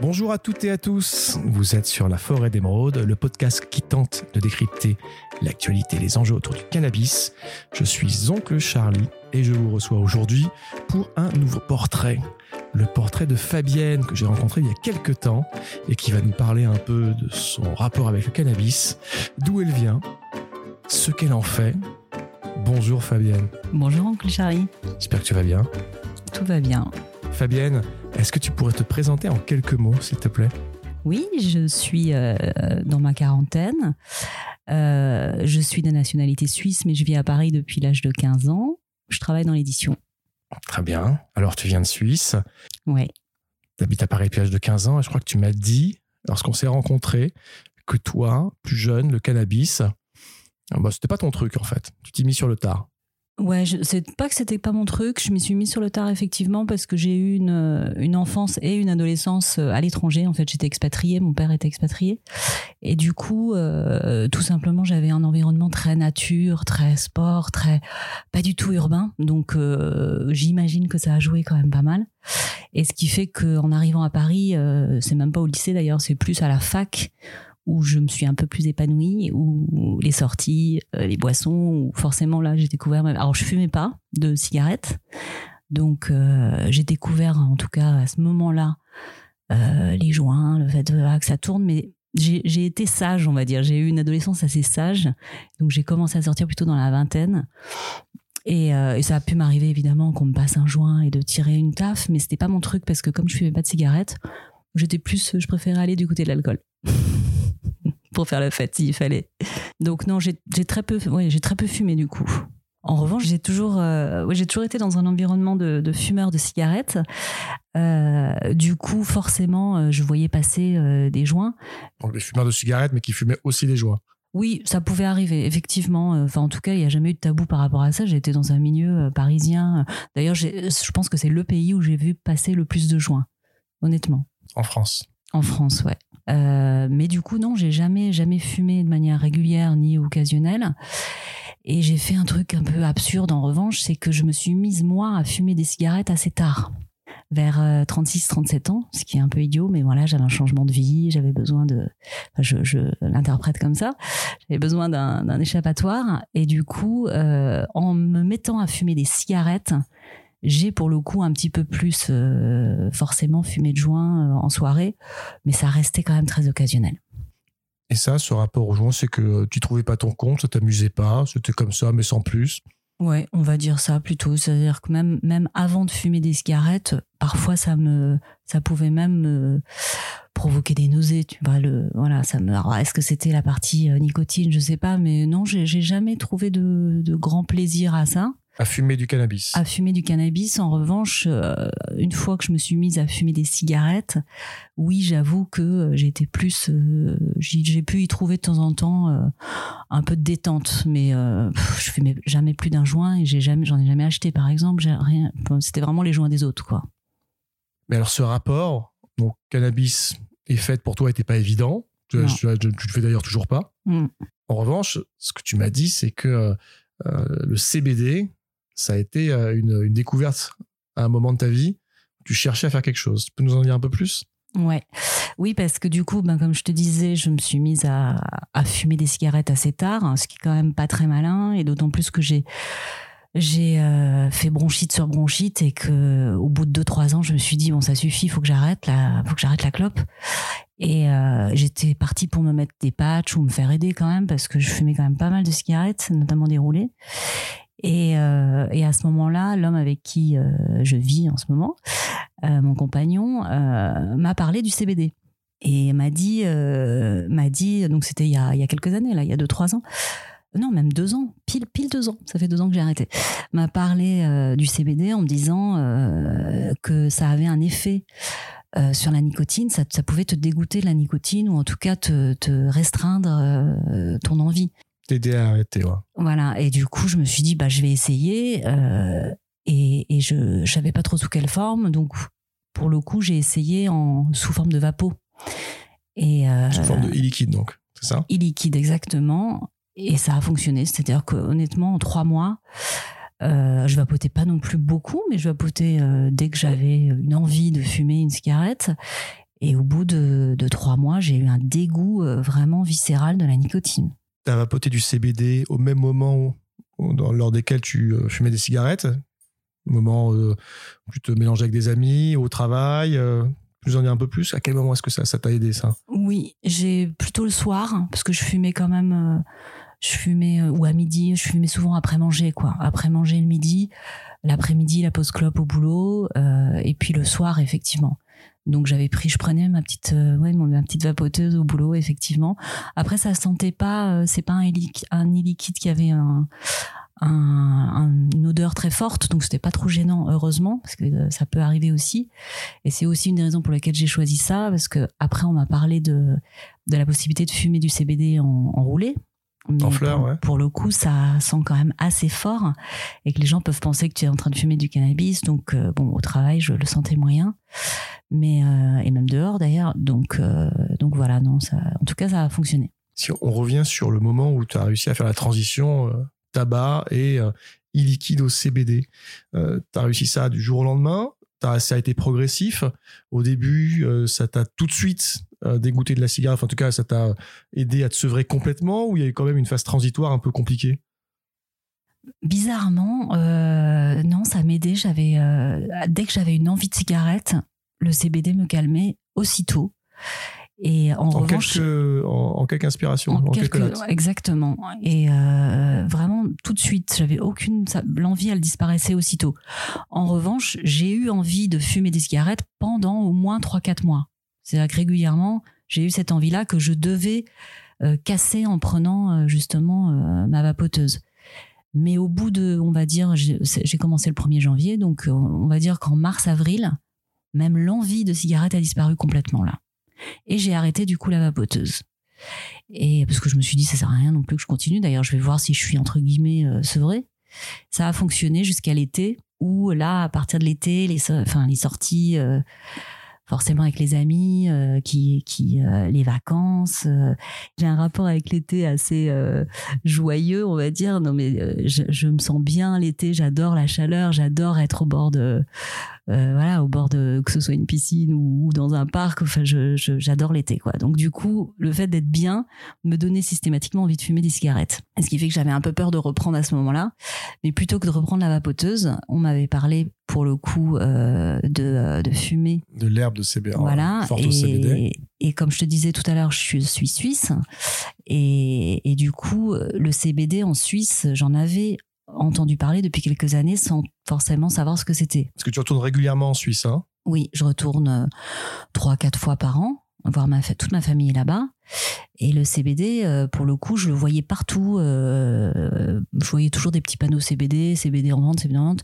Bonjour à toutes et à tous, vous êtes sur La Forêt d'Émeraude, le podcast qui tente de décrypter l'actualité et les enjeux autour du cannabis. Je suis Oncle Charlie et je vous reçois aujourd'hui pour un nouveau portrait. Le portrait de Fabienne que j'ai rencontré il y a quelques temps et qui va nous parler un peu de son rapport avec le cannabis, d'où elle vient, ce qu'elle en fait. Bonjour Fabienne. Bonjour Oncle Charlie. J'espère que tu vas bien. Tout va bien. Fabienne, est-ce que tu pourrais te présenter en quelques mots, s'il te plaît? Oui, je suis euh, dans ma quarantaine. Euh, je suis de nationalité suisse, mais je vis à Paris depuis l'âge de 15 ans. Je travaille dans l'édition. Très bien. Alors, tu viens de Suisse. Oui. Tu habites à Paris depuis l'âge de 15 ans et je crois que tu m'as dit, lorsqu'on s'est rencontrés, que toi, plus jeune, le cannabis, bah, c'était pas ton truc en fait. Tu t'y mis sur le tard. Ouais, c'est pas que c'était pas mon truc. Je m'y suis mis sur le tard effectivement parce que j'ai eu une, euh, une enfance et une adolescence euh, à l'étranger. En fait, j'étais expatriée, mon père était expatrié, et du coup, euh, tout simplement, j'avais un environnement très nature, très sport, très pas du tout urbain. Donc, j'imagine que ça a joué quand même pas mal. Et ce qui fait qu'en arrivant à Paris, c'est même pas au lycée d'ailleurs, c'est plus à la fac où je me suis un peu plus épanouie, où les sorties, euh, les boissons, où forcément là j'ai découvert. Alors je fumais pas de cigarettes, donc euh, j'ai découvert en tout cas à ce moment-là euh, les joints, le fait que ça tourne, mais j'ai été sage, on va dire. J'ai eu une adolescence assez sage, donc j'ai commencé à sortir plutôt dans la vingtaine. Et, ça a pu m'arriver évidemment qu'on me passe un joint et de tirer une taf, mais c'était pas mon truc parce que comme je fumais pas de cigarettes, j'étais plus, je préférais aller du côté de l'alcool. pour faire la fête s'il fallait. Donc non, j'ai très peu, ouais, j'ai très peu fumé du coup. En revanche, j'ai toujours, euh, j'ai toujours été dans un environnement de, de fumeurs de cigarettes. Euh, du coup, forcément, euh, je voyais passer des joints. Donc des fumeurs de cigarettes, mais qui fumaient aussi des joints. Oui, ça pouvait arriver, effectivement. Enfin, en tout cas, il n'y a jamais eu de tabou par rapport à ça. J'ai été dans un milieu parisien. D'ailleurs, je pense que c'est le pays où j'ai vu passer le plus de joints, honnêtement. En France. En France, ouais. Euh, mais du coup, non, j'ai jamais, jamais fumé de manière régulière ni occasionnelle. Et j'ai fait un truc un peu absurde en revanche, c'est que je me suis mise moi à fumer des cigarettes assez tard, vers 36-37 euh, ans, ce qui est un peu idiot, mais voilà, j'avais un changement de vie, j'avais besoin de, je, je l'interprète comme ça, j'avais besoin d'un échappatoire, et du coup, euh, en me mettant à fumer des cigarettes, j'ai pour le coup un petit peu plus euh, forcément fumé de joint euh, en soirée, mais ça restait quand même très occasionnel. Et ça, ce rapport au joint, c'est que tu trouvais pas ton compte, ça t'amusait pas, c'était comme ça, mais sans plus. Ouais, on va dire ça plutôt. C'est-à-dire que même, même avant de fumer des cigarettes, parfois ça me, ça pouvait même me provoquer des nausées. Tu vois, le, voilà, ça me. Est-ce que c'était la partie euh, nicotine Je sais pas, mais non, j'ai jamais trouvé de, de grand plaisir à ça. À fumer du cannabis. À fumer du cannabis. En revanche, euh, une fois que je me suis mise à fumer des cigarettes, oui, j'avoue que euh, j'étais plus. Euh, j'ai pu y trouver de temps en temps un peu de détente, mais je fumais jamais plus d'un joint et j'ai jamais, j'en ai jamais acheté, par exemple. Rien. C'était vraiment les joints des autres, quoi. Mais alors, ce rapport, donc cannabis et fête pour toi n'était pas évident. Tu, ne le fais d'ailleurs toujours pas. Mm. En revanche, ce que tu m'as dit, c'est que le CBD, ça a été euh, une, découverte à un moment de ta vie. Tu cherchais à faire quelque chose. Tu peux nous en dire un peu plus? Ouais, oui, parce que du coup, ben, comme je te disais, je me suis mise à, fumer des cigarettes assez tard, hein, ce qui est quand même pas très malin, et d'autant plus que j'ai euh, fait bronchite sur bronchite et que au bout de 2-3 ans, je me suis dit bon, ça suffit, faut que j'arrête la, faut que j'arrête la clope. Et euh, j'étais partie pour me mettre des patchs ou me faire aider quand même parce que je fumais quand même pas mal de cigarettes, notamment des roulés. Et, euh, et à ce moment-là, l'homme avec qui euh, je vis en ce moment, euh, mon compagnon, m'a parlé du CBD et m'a dit, m'a dit, donc c'était il, y a, quelques années là, il y a deux trois ans, non même deux ans, pile pile deux ans, ça fait deux ans que j'ai arrêté, m'a parlé du CBD en me disant que ça avait un effet sur la nicotine, ça, pouvait te dégoûter de la nicotine ou en tout cas te restreindre ton envie t'aider à arrêter. Voilà. Et du coup, je me suis dit, bah, je vais essayer. Euh, et, et, je ne savais pas trop sous quelle forme. Donc, pour le coup, j'ai essayé en, sous forme de vapeau. Et, euh, sous forme de e-liquide, donc, c'est ça? E-liquide, exactement. Et ça a fonctionné. C'est-à-dire qu'honnêtement, en trois mois, euh, je vapotais pas non plus beaucoup, mais je vapotais dès que j'avais une envie de fumer une cigarette. Et au bout de, de trois mois, j'ai eu un dégoût euh, vraiment viscéral de la nicotine. Tu as vapoté du CBD au même moment lors desquels tu euh, fumais des cigarettes Au moment euh, où tu te mélangeais avec des amis, au travail euh, Tu nous en dis un peu plus? À quel moment est-ce que ça t'a aidé, ça? Oui, j'ai plutôt le soir, hein, parce que je fumais quand même. euh, je fumais, euh, ou à midi, je fumais souvent après manger, quoi. Après manger le midi, l'après-midi, la pause clope au boulot, euh, et puis le soir, effectivement. Donc j'avais pris, je prenais ma petite, euh, ouais, ma petite vapoteuse au boulot, effectivement. Après, ça sentait pas, euh, c'est pas un, un qui avait un, un- un- une odeur très forte, donc c'était pas trop gênant, heureusement, parce que euh, ça peut arriver aussi. Et c'est aussi une des raisons pour lesquelles j'ai choisi ça, parce que après on m'a parlé de la possibilité de fumer du CBD en roulé. Mais En fleurs, pour, ouais. pour le coup, ça sent quand même assez fort et que les gens peuvent penser que tu es en train de fumer du cannabis. Donc, euh, bon, au travail, je le sentais moyen, mais euh, et même dehors d'ailleurs. Donc, euh, donc voilà, non, ça, en tout cas, ça a fonctionné. Si on revient sur le moment où tu as réussi à faire la transition tabac et e-liquide au CBD, tu as réussi ça du jour au lendemain ça a été progressif. Au début, ça t'a tout de suite dégoûté de la cigarette. Enfin, en tout cas, ça t'a aidé à te sevrer complètement ou il y a eu quand même une phase transitoire un peu compliquée? Bizarrement, euh, non, ça m'aidait. J'avais euh, dès que j'avais une envie de cigarette, le CBD me calmait aussitôt. Et en, en, revanche, quelques, en, en quelques inspirations, en en quelques, quelques- exactement. Et euh, vraiment tout de suite, j'avais aucune l'envie, elle disparaissait aussitôt. En revanche, j'ai eu envie de fumer des cigarettes pendant au moins 3-4 mois. C'est-à-dire que régulièrement, j'ai eu cette envie-là que je devais euh, casser en prenant euh, justement euh, ma vapoteuse. Mais au bout de, on va dire, j'ai commencé le 1er janvier, donc on va dire qu'en mars-avril, même l'envie de cigarette a disparu complètement là. Et j'ai arrêté du coup la vapoteuse. Et parce que je me suis dit, ça sert à rien non plus que je continue. D'ailleurs, je vais voir si je suis entre guillemets euh. Ça a fonctionné jusqu'à l'été, où là, à partir de l'été, les, sorties, forcément avec les amis, euh, qui, qui, euh, les vacances. euh, j'ai un rapport avec l'été assez joyeux, on va dire. Non, mais je, je me sens bien l'été. J'adore la chaleur. J'adore être au bord de, euh, voilà, au bord de que ce soit une piscine ou, ou dans un parc. Enfin, je, je- j'adore l'été, quoi. Donc du coup, le fait d'être bien me donnait systématiquement envie de fumer des cigarettes. Et ce qui fait que j'avais un peu peur de reprendre à ce moment-là. Mais plutôt que de reprendre la vapoteuse, on m'avait parlé pour le coup euh, de, euh, de fumer De l'herbe de CBD. voilà. Forte au CBD. Et, et comme je te disais tout à l'heure, je suis, suis suisse. Et, et du coup, le CBD en Suisse, j'en avais entendu parler depuis quelques années sans forcément savoir ce que c'était. Parce que tu retournes régulièrement en Suisse. Hein? Oui, je retourne euh, trois, quatre fois par an, voir ma, toute ma famille là-bas. Et le CBD, euh, pour le coup, je le voyais partout. euh, je voyais toujours des petits panneaux CBD, CBD en vente, CBD en vente.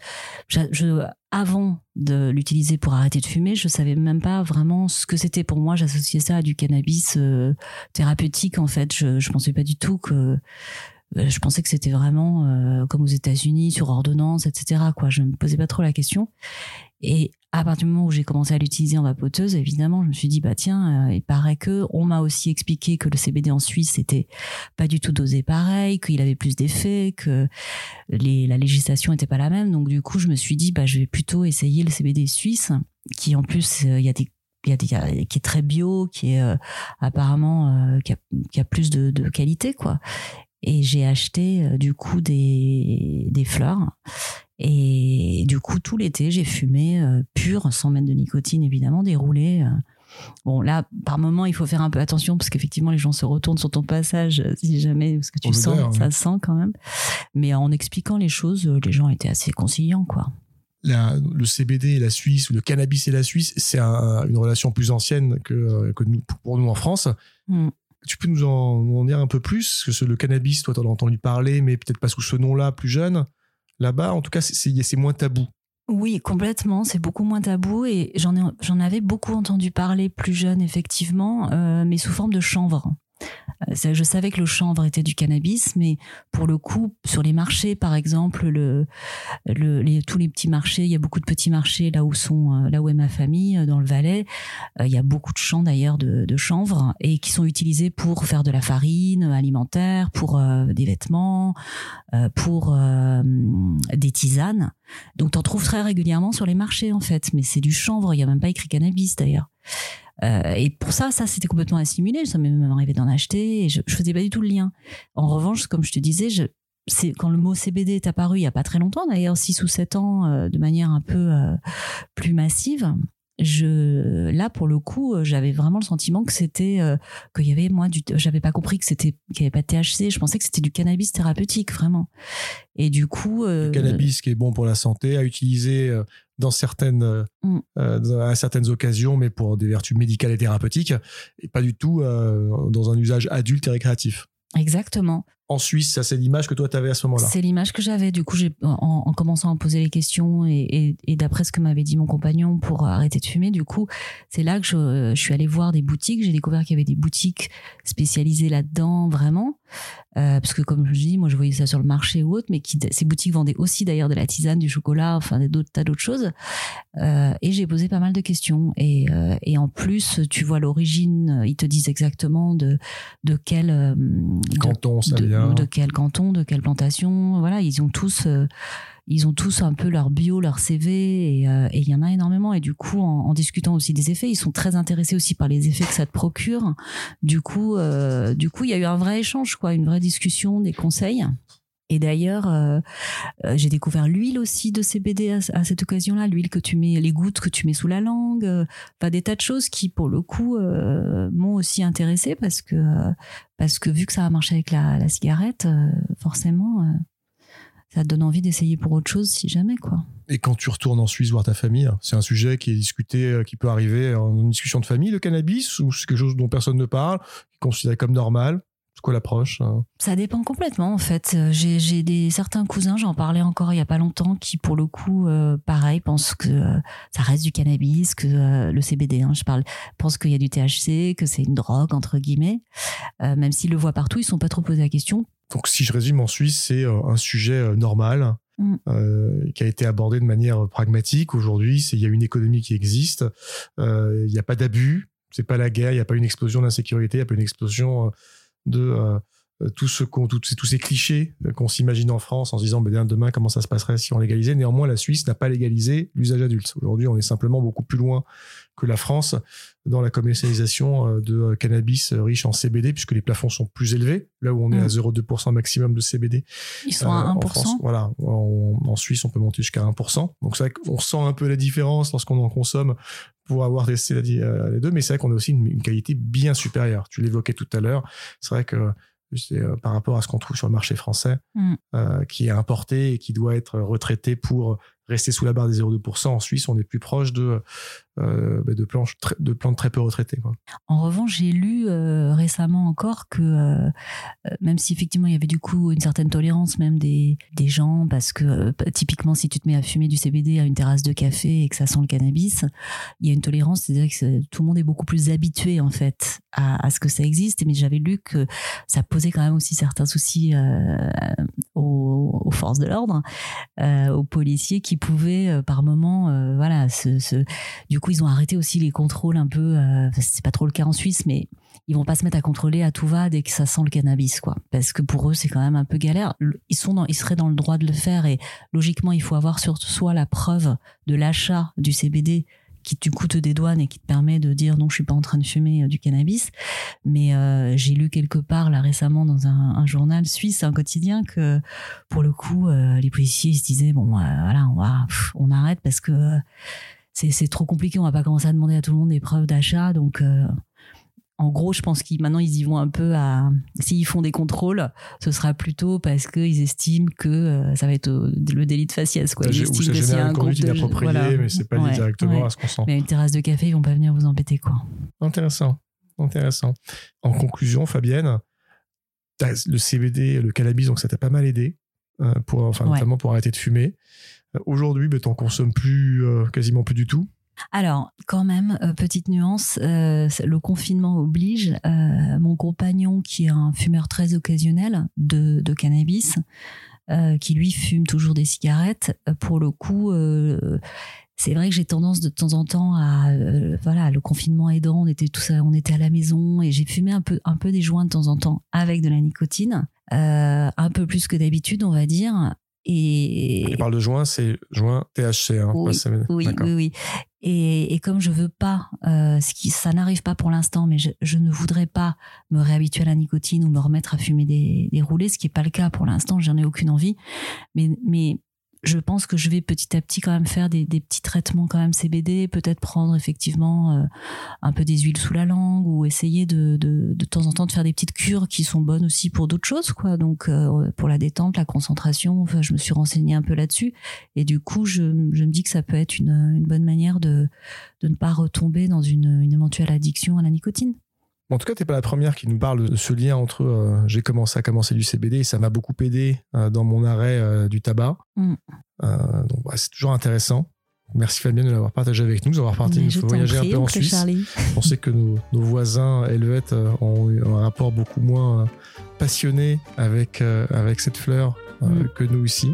Je- avant de l'utiliser pour arrêter de fumer, je savais même pas vraiment ce que c'était pour moi. J'associais ça à du cannabis euh, thérapeutique, en fait. Je, je pensais pas du tout que je pensais que c'était vraiment euh, comme aux États-Unis sur ordonnance, etc. Quoi, je me posais pas trop la question. Et à partir du moment où j'ai commencé à l'utiliser en vapoteuse, évidemment, je me suis dit bah tiens, euh, il paraît que on m'a aussi expliqué que le CBD en Suisse c'était pas du tout dosé pareil, qu'il avait plus d'effets, que la législation était pas la même. Donc du coup, je me suis dit bah je vais plutôt essayer le CBD suisse, qui en plus euh, il y a des il y a des, qui est très bio, qui est euh, apparemment euh, qui, a, qui a plus de, de qualité quoi. Et j'ai acheté euh, du coup des, des fleurs. Et du coup, tout l'été, j'ai fumé euh, pur, sans mettre de nicotine évidemment, déroulé. euh. Bon, là, par moment, il faut faire un peu attention parce qu'effectivement, les gens se retournent sur ton passage euh, si jamais, parce que tu sens, l'odeur, ça oui. sent quand même. Mais en expliquant les choses, les gens étaient assez conciliants, quoi. La- le CBD et la Suisse, ou le cannabis et la Suisse, c'est un- une relation plus ancienne que, que nous, pour nous en France. Mm. Tu peux nous en, en dire un peu plus Parce que le cannabis, toi, tu en as entendu parler, mais peut-être pas sous ce nom-là, plus jeune. Là-bas, en tout cas, c'est- moins tabou. Oui, complètement. C'est beaucoup moins tabou et j'en avais beaucoup entendu parler plus jeune, effectivement, euh, mais sous forme de chanvre. Euh, Je savais que le chanvre était du cannabis, mais pour le coup, sur les marchés, par exemple, tous les petits marchés, il y a beaucoup de petits marchés là où sont, euh, là où est ma famille, euh, dans le Valais. Il y a beaucoup de champs d'ailleurs de, chanvre et qui sont utilisés pour faire de la farine alimentaire, pour des vêtements, pour des tisanes. Donc, t'en trouves très régulièrement sur les marchés, en fait. Mais c'est du chanvre. Il n'y a même pas écrit cannabis, d'ailleurs. Et pour ça, ça c'était complètement assimilé. Ça m'est même arrivé d'en acheter et je, je faisais pas du tout le lien. En revanche, comme je te disais, je, quand le mot CBD est apparu il y a pas très longtemps, d'ailleurs 6 ou 7 ans, de manière un peu plus massive je là pour le coup euh, j'avais vraiment le sentiment que c'était euh, qu'il y avait moi du j'avais pas compris que c'était qu'il y avait pas de THC je pensais que c'était du cannabis thérapeutique vraiment. Et du coup euh, le cannabis qui est bon pour la santé à utiliser dans certaines mm. à certaines occasions mais pour des vertus médicales et thérapeutiques et pas du tout dans un usage adulte et récréatif. Exactement en Suisse. Ça, c'est l'image que toi, tu avais à ce moment-là. C'est l'image que j'avais. Du coup, en, en, commençant à poser les questions et, d'après ce que m'avait dit mon compagnon pour arrêter de fumer, du coup, c'est là que je, je, suis allée voir des boutiques. J'ai découvert qu'il y avait des boutiques spécialisées là-dedans, vraiment. Euh, parce que comme je dis, moi je voyais ça sur le marché ou autre, mais qui, ces boutiques vendaient aussi d'ailleurs de la tisane, du chocolat, enfin d'autres tas d'autres choses. Euh, et j'ai posé pas mal de questions. Et, euh, et en plus, tu vois l'origine, ils te disent exactement de de quel canton ça de, de quel canton, de quelle plantation. Voilà, ils ont tous ils ont tous un peu leur bio, leur CV, euh, et il y en a énormément. Et du coup, en, discutant aussi des effets, ils sont très intéressés aussi par les effets que ça te procure. Du coup, euh, du coup, il y a eu un vrai échange, quoi, une vraie discussion, des conseils. Et d'ailleurs, euh, j'ai découvert l'huile aussi de CBD à, cette occasion-là, l'huile que tu mets, les gouttes que tu mets sous la langue, pas des tas de choses qui, pour le coup, m'ont aussi intéressé parce que parce que vu que ça a marché avec la, cigarette, forcément, ça te donne envie d'essayer pour autre chose si jamais quoi. Et quand tu retournes en Suisse voir ta famille, c'est un sujet qui est discuté, euh, qui peut arriver en discussion de famille, le cannabis, ou c'est quelque chose dont personne ne parle, qui est considéré comme normal? C'est quoi l'approche Ça dépend complètement en fait. Euh, j'ai des certains cousins, j'en parlais encore il y a pas longtemps, qui pour le coup, euh, pareil, pensent que ça reste du cannabis, que le CBD, hein, je parle, pensent qu'il y a du THC, que c'est une drogue entre guillemets. même s'ils le voient partout, ils sont pas trop posés la question. Donc, si je résume, en Suisse, c'est euh, un sujet euh, normal mm. euh, qui a été abordé de manière pragmatique. Aujourd'hui, il y a une économie qui existe, il n'y a pas d'abus, c'est pas la guerre, il n'y a pas une explosion d'insécurité, il n'y a pas une explosion de tout ce tous, ces clichés qu'on s'imagine en France en se disant ben, demain comment ça se passerait si on légalisait? Néanmoins, la Suisse n'a pas légalisé l'usage adulte. Aujourd'hui, on est simplement beaucoup plus loin que la France dans la commercialisation euh, de euh, cannabis euh, riche en CBD, puisque les plafonds sont plus élevés, là où on est à 0,2% mm. maximum de CBD. Ils sont à 1%. voilà, en, Suisse, on peut monter jusqu'à 1%. Donc c'est vrai qu'on sent un peu la différence lorsqu'on en consomme pour avoir testé les deux, mais c'est vrai qu'on a aussi une, qualité bien supérieure. Tu l'évoquais tout à l'heure, c'est vrai que c'est par rapport à ce qu'on trouve sur le marché français, mm. qui est importé et qui doit être retraité pour rester sous la barre des 0,2%. En Suisse, on est plus proche de, euh, bah, de, planches, de plantes très peu retraitées. En revanche, j'ai lu euh, récemment encore que euh, même si effectivement il y avait du coup une certaine tolérance même des, des gens, parce que typiquement si tu te mets à fumer du CBD à une terrasse de café et que ça sent le cannabis, il y a une tolérance, c'est-à-dire que tout le monde est beaucoup plus habitué en fait à, à ce que ça existe. Mais j'avais lu que ça posait quand même aussi certains soucis aux, forces de l'ordre, aux policiers qui pouvaient par moment, voilà, se, du coup ils ont arrêté aussi les contrôles un peu. Euh, c'est pas trop le cas en Suisse, mais ils vont pas se mettre à contrôler à tout va dès que ça sent le cannabis, quoi. Parce que pour eux, c'est quand même un peu galère. Ils sont ils seraient dans le droit de le faire et logiquement, il faut avoir sur soi la preuve de l'achat du CBD qui du coup te dédouane et qui te permet de dire non je suis pas en train de fumer euh, du cannabis mais euh, j'ai lu quelque part là récemment dans un, journal suisse un quotidien que pour le coup les policiers ils se disaient bon voilà on arrête parce que c'est trop compliqué. On va pas commencer à demander à tout le monde des preuves d'achat. Donc, euh, en gros, je pense qu'ils maintenant ils y vont un peu à. S'ils font des contrôles, ce sera plutôt parce qu'ils estiment que euh, ça va être le délit de faciès. Quoi. Ils estiment que c'est un groupe inapproprié, voilà. mais c'est pas lié directement à ce qu'on sent. Mais à une terrasse de café, ils vont pas venir vous embêter, quoi. Intéressant, intéressant. En conclusion, Fabienne, le CBD, le cannabis, donc ça t'a pas mal aidé, euh, pour, enfin, notamment pour arrêter de fumer. Aujourd'hui, ben, tu n'en consommes plus, euh, quasiment plus du tout. Alors, quand même, euh, petite nuance, euh, le confinement oblige. mon compagnon, qui est un fumeur très occasionnel de, cannabis, qui lui fume toujours des cigarettes, pour le coup, c'est vrai que j'ai tendance de temps en temps à, voilà, le confinement aidant, on était tous, on était à la maison et j'ai fumé un peu, un peu des joints de temps en temps avec de la nicotine, un peu plus que d'habitude, on va dire. Et il parle de joint, c'est joint THC. Hein, oui, oui, oui, oui, Et, et, comme je veux pas, euh, ce qui, ça n'arrive pas pour l'instant, mais je, je, ne voudrais pas me réhabituer à la nicotine ou me remettre à fumer des, des roulés, ce qui est pas le cas pour l'instant. J'en ai aucune envie. Mais, mais je pense que je vais petit à petit quand même faire des, petits traitements quand même CBD, peut-être prendre effectivement euh, un peu des huiles sous la langue ou essayer de, de, de, temps en temps de faire des petites cures qui sont bonnes aussi pour d'autres choses, quoi. Donc euh, pour la détente, la concentration, enfin, je me suis renseignée un peu là-dessus et du coup je, je, me dis que ça peut être une, une bonne manière de, de ne pas retomber dans une, une éventuelle addiction à la nicotine. En tout cas, tu n'es pas la première qui nous parle de ce lien entre euh, j'ai commencé à commencer du CBD et ça m'a beaucoup aidé euh, dans mon arrêt euh, du tabac. Mm. donc, c'est toujours intéressant. Merci Fabienne de l'avoir partagé avec nous, d'avoir parti nous voyager un peu en Suisse. On sait que nos, voisins helvètes ont eu un rapport beaucoup moins passionné avec, avec cette fleur mm. que nous ici.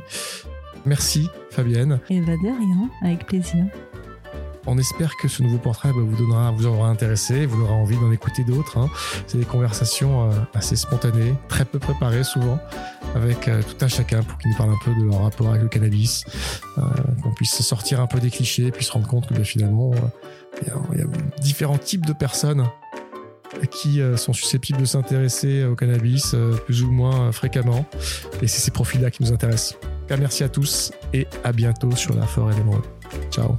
Merci Fabienne. Et va de rien, avec plaisir. On espère que ce nouveau portrait bah, vous aura intéressé, vous aura envie d'en écouter d'autres. Hein. C'est des conversations euh, assez spontanées, très peu préparées souvent, avec euh, tout un chacun pour qu'ils nous parlent un peu de leur rapport avec le cannabis, euh, qu'on puisse sortir un peu des clichés, puis se rendre compte que bah, finalement, il y, a différents types de personnes qui sont susceptibles de s'intéresser au cannabis plus ou moins fréquemment. Et c'est ces profils-là qui nous intéressent. merci à tous et à bientôt sur la forêt d'émeraude. Ciao